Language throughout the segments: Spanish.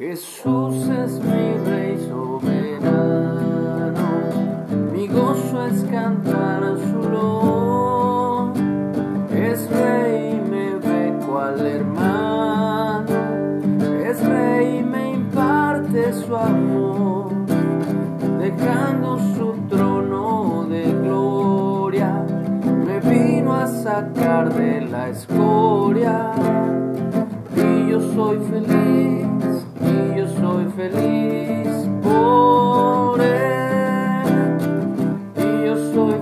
Jesús es mi rey soberano, mi gozo es cantar su loor. Es rey me ve cual hermano, es rey y me imparte su amor, dejando su trono de gloria, me vino a sacar de la escoria y yo soy feliz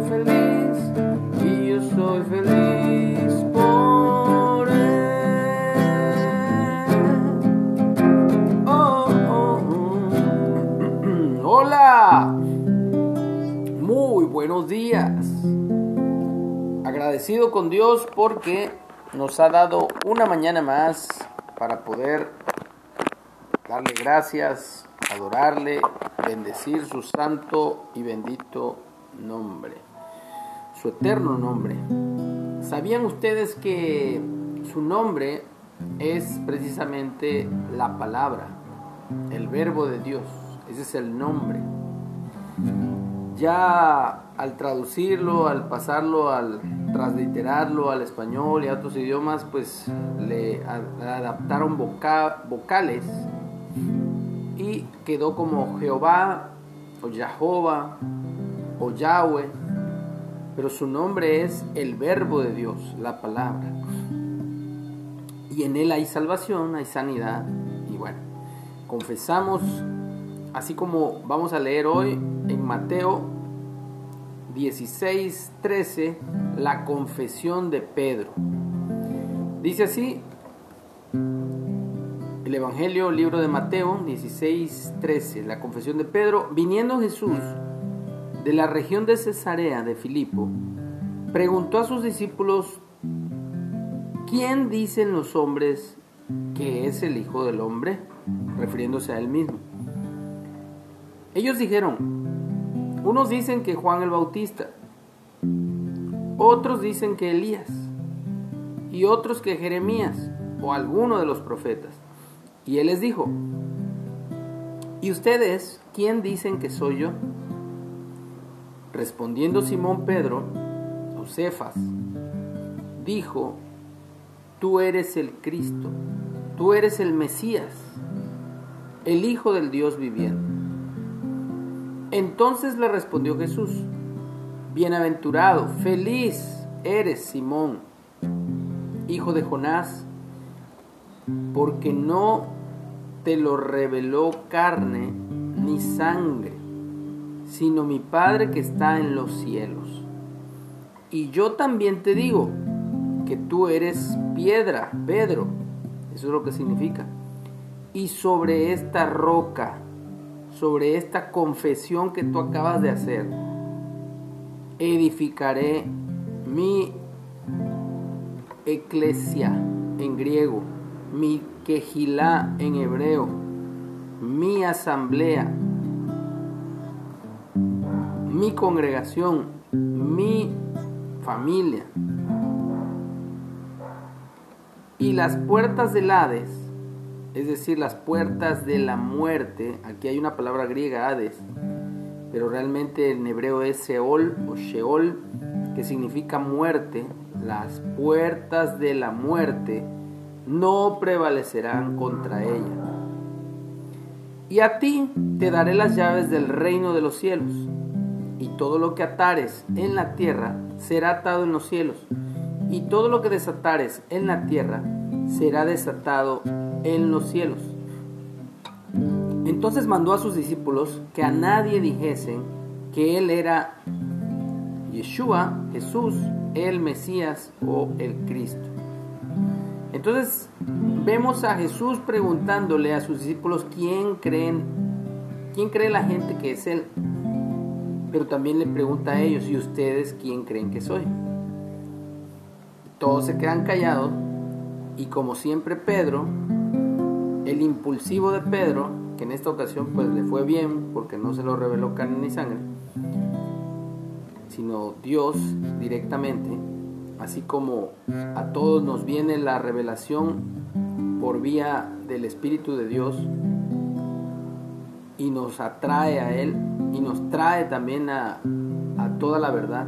feliz y yo soy feliz por él. Oh, oh, oh. Hola, muy buenos días. Agradecido con Dios porque nos ha dado una mañana más para poder darle gracias, adorarle, bendecir su santo y bendito nombre, su eterno nombre. ¿Sabían ustedes que su nombre es precisamente la palabra, el verbo de Dios? Ese es el nombre. Ya al traducirlo, al pasarlo, al transliterarlo al español y a otros idiomas, pues le adaptaron voca vocales y quedó como Jehová o Jehová o Yahweh, pero su nombre es el verbo de Dios, la palabra. Y en él hay salvación, hay sanidad y bueno, confesamos, así como vamos a leer hoy en Mateo 16, 13, la confesión de Pedro. Dice así, el Evangelio, libro de Mateo 16, 13, la confesión de Pedro. Viniendo Jesús de la región de Cesarea de Filipo, preguntó a sus discípulos, ¿quién dicen los hombres que es el Hijo del Hombre? Refiriéndose a él mismo. Ellos dijeron, unos dicen que Juan el Bautista, otros dicen que Elías, y otros que Jeremías o alguno de los profetas. Y él les dijo, ¿y ustedes quién dicen que soy yo? Respondiendo Simón Pedro, o Cefas, dijo, tú eres el Cristo, tú eres el Mesías, el Hijo del Dios viviente. Entonces le respondió Jesús, bienaventurado, feliz eres Simón, hijo de Jonás, porque no te lo reveló carne ni sangre, sino mi Padre que está en los cielos. Y yo también te digo que tú eres piedra, Pedro, eso es lo que significa. Y sobre esta roca, sobre esta confesión que tú acabas de hacer, edificaré mi eclesia en griego, mi quejilá en hebreo, mi asamblea, mi congregación, mi familia. Y las puertas del Hades, es decir, las puertas de la muerte, aquí hay una palabra griega, Hades, pero realmente en hebreo es Seol o Sheol, que significa muerte, las puertas de la muerte no prevalecerán contra ella. Y a ti te daré las llaves del reino de los cielos, y todo lo que atares en la tierra será atado en los cielos, y todo lo que desatares en la tierra será desatado en los cielos. Entonces mandó a sus discípulos que a nadie dijesen que él era Yeshua, Jesús, el Mesías o el Cristo. Entonces vemos a Jesús preguntándole a sus discípulos quién creen, quién cree la gente que es Él. Pero también le pregunta a ellos, ¿y ustedes quién creen que soy? Todos se quedan callados y como siempre Pedro, el impulsivo de Pedro, que en esta ocasión pues le fue bien porque no se lo reveló carne ni sangre, sino Dios directamente, así como a todos nos viene la revelación por vía del Espíritu de Dios, y nos atrae a Él y nos trae también a, a toda la verdad.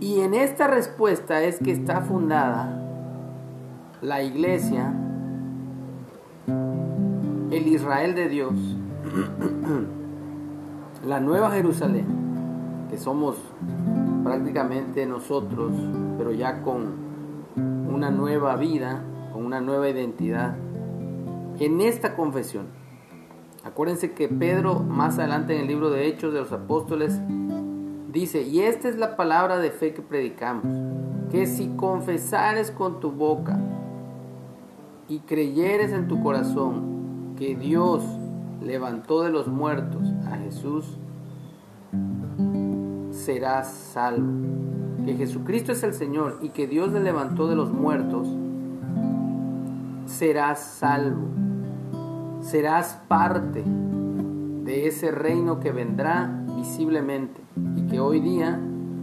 Y en esta respuesta es que está fundada la iglesia, el Israel de Dios, la nueva Jerusalén, que somos prácticamente nosotros, pero ya con una nueva vida, con una nueva identidad, en esta confesión. Acuérdense que Pedro, más adelante en el libro de Hechos de los Apóstoles, dice, y esta es la palabra de fe que predicamos, que si confesares con tu boca y creyeres en tu corazón que Dios levantó de los muertos a Jesús, serás salvo. Que Jesucristo es el Señor y que Dios le levantó de los muertos, serás salvo. Serás parte de ese reino que vendrá visiblemente y que hoy día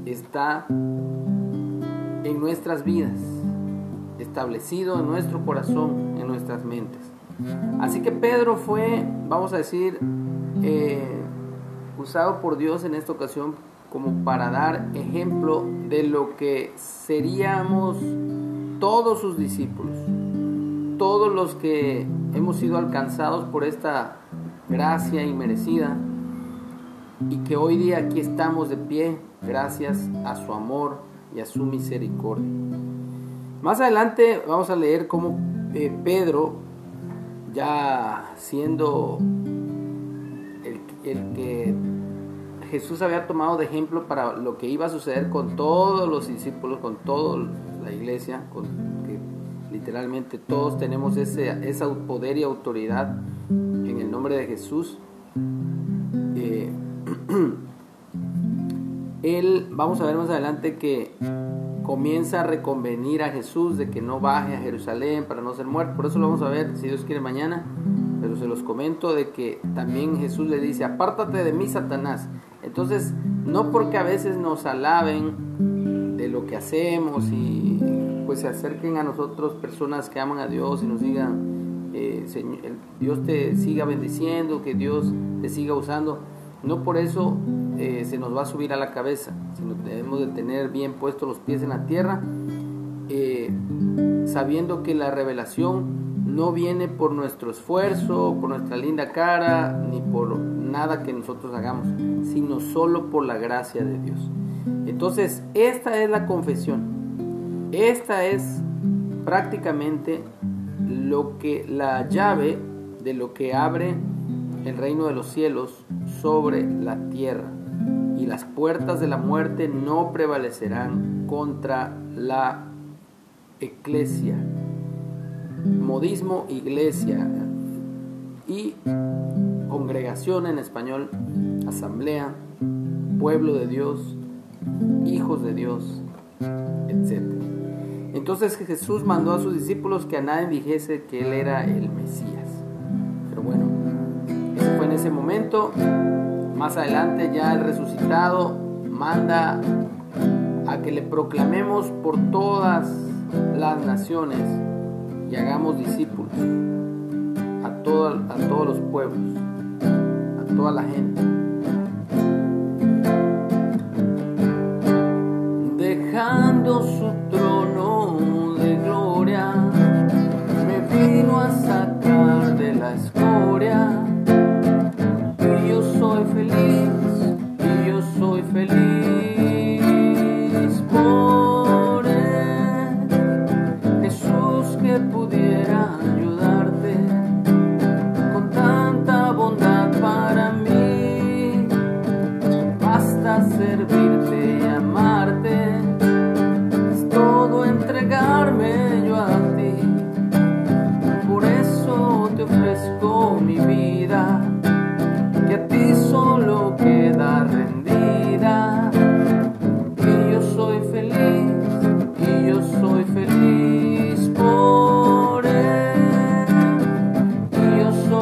está en nuestras vidas, establecido en nuestro corazón, en nuestras mentes. Así que Pedro fue, vamos a decir, eh, usado por Dios en esta ocasión como para dar ejemplo de lo que seríamos todos sus discípulos, todos los que hemos sido alcanzados por esta gracia inmerecida y que hoy día aquí estamos de pie gracias a su amor y a su misericordia. Más adelante vamos a leer cómo eh, Pedro, ya siendo el, el que Jesús había tomado de ejemplo para lo que iba a suceder con todos los discípulos, con toda la iglesia, con que literalmente todos tenemos ese, poder y autoridad en el nombre de Jesús. Eh, él, vamos a ver más adelante que comienza a reconvenir a Jesús de que no baje a Jerusalén para no ser muerto. Por eso lo vamos a ver, si Dios quiere, mañana. Pero se los comento de que también Jesús le dice, apártate de mí, Satanás. Entonces, no porque a veces nos alaben de lo que hacemos y pues se acerquen a nosotros personas que aman a Dios y nos digan, eh, Dios te siga bendiciendo, que Dios te siga usando. No por eso eh, se nos va a subir a la cabeza, sino debemos de tener bien puestos los pies en la tierra, eh, sabiendo que la revelación no viene por nuestro esfuerzo, por nuestra linda cara, ni por nada que nosotros hagamos, sino solo por la gracia de Dios. Entonces, esta es la confesión. Esta es prácticamente lo que la llave de lo que abre el reino de los cielos sobre la tierra. Y las puertas de la muerte no prevalecerán contra la eclesia. Modismo, iglesia y congregación en español, asamblea, pueblo de Dios, hijos de Dios, etc. Entonces Jesús mandó a sus discípulos que a nadie dijese que Él era el Mesías. Pero bueno, eso fue en ese momento. Más adelante ya el resucitado manda a que le proclamemos por todas las naciones y hagamos discípulos a, a todos los pueblos toda la gente.